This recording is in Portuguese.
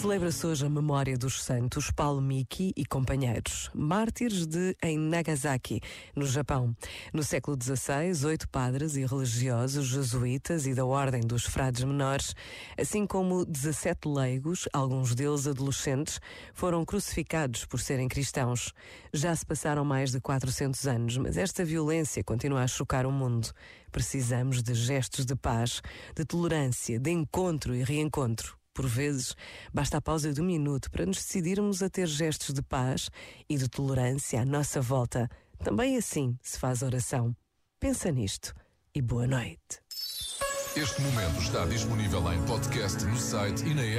Celebra-se hoje a memória dos santos Paulo Miki e companheiros, mártires de em Nagasaki, no Japão. No século XVI, oito padres e religiosos jesuítas e da Ordem dos Frades Menores, assim como 17 leigos, alguns deles adolescentes, foram crucificados por serem cristãos. Já se passaram mais de 400 anos, mas esta violência continua a chocar o mundo. Precisamos de gestos de paz, de tolerância, de encontro e reencontro. Por vezes, basta a pausa de um minuto para nos decidirmos a ter gestos de paz e de tolerância à nossa volta. Também assim se faz oração. Pensa nisto e boa noite. Este momento está disponível em podcast no site e na app.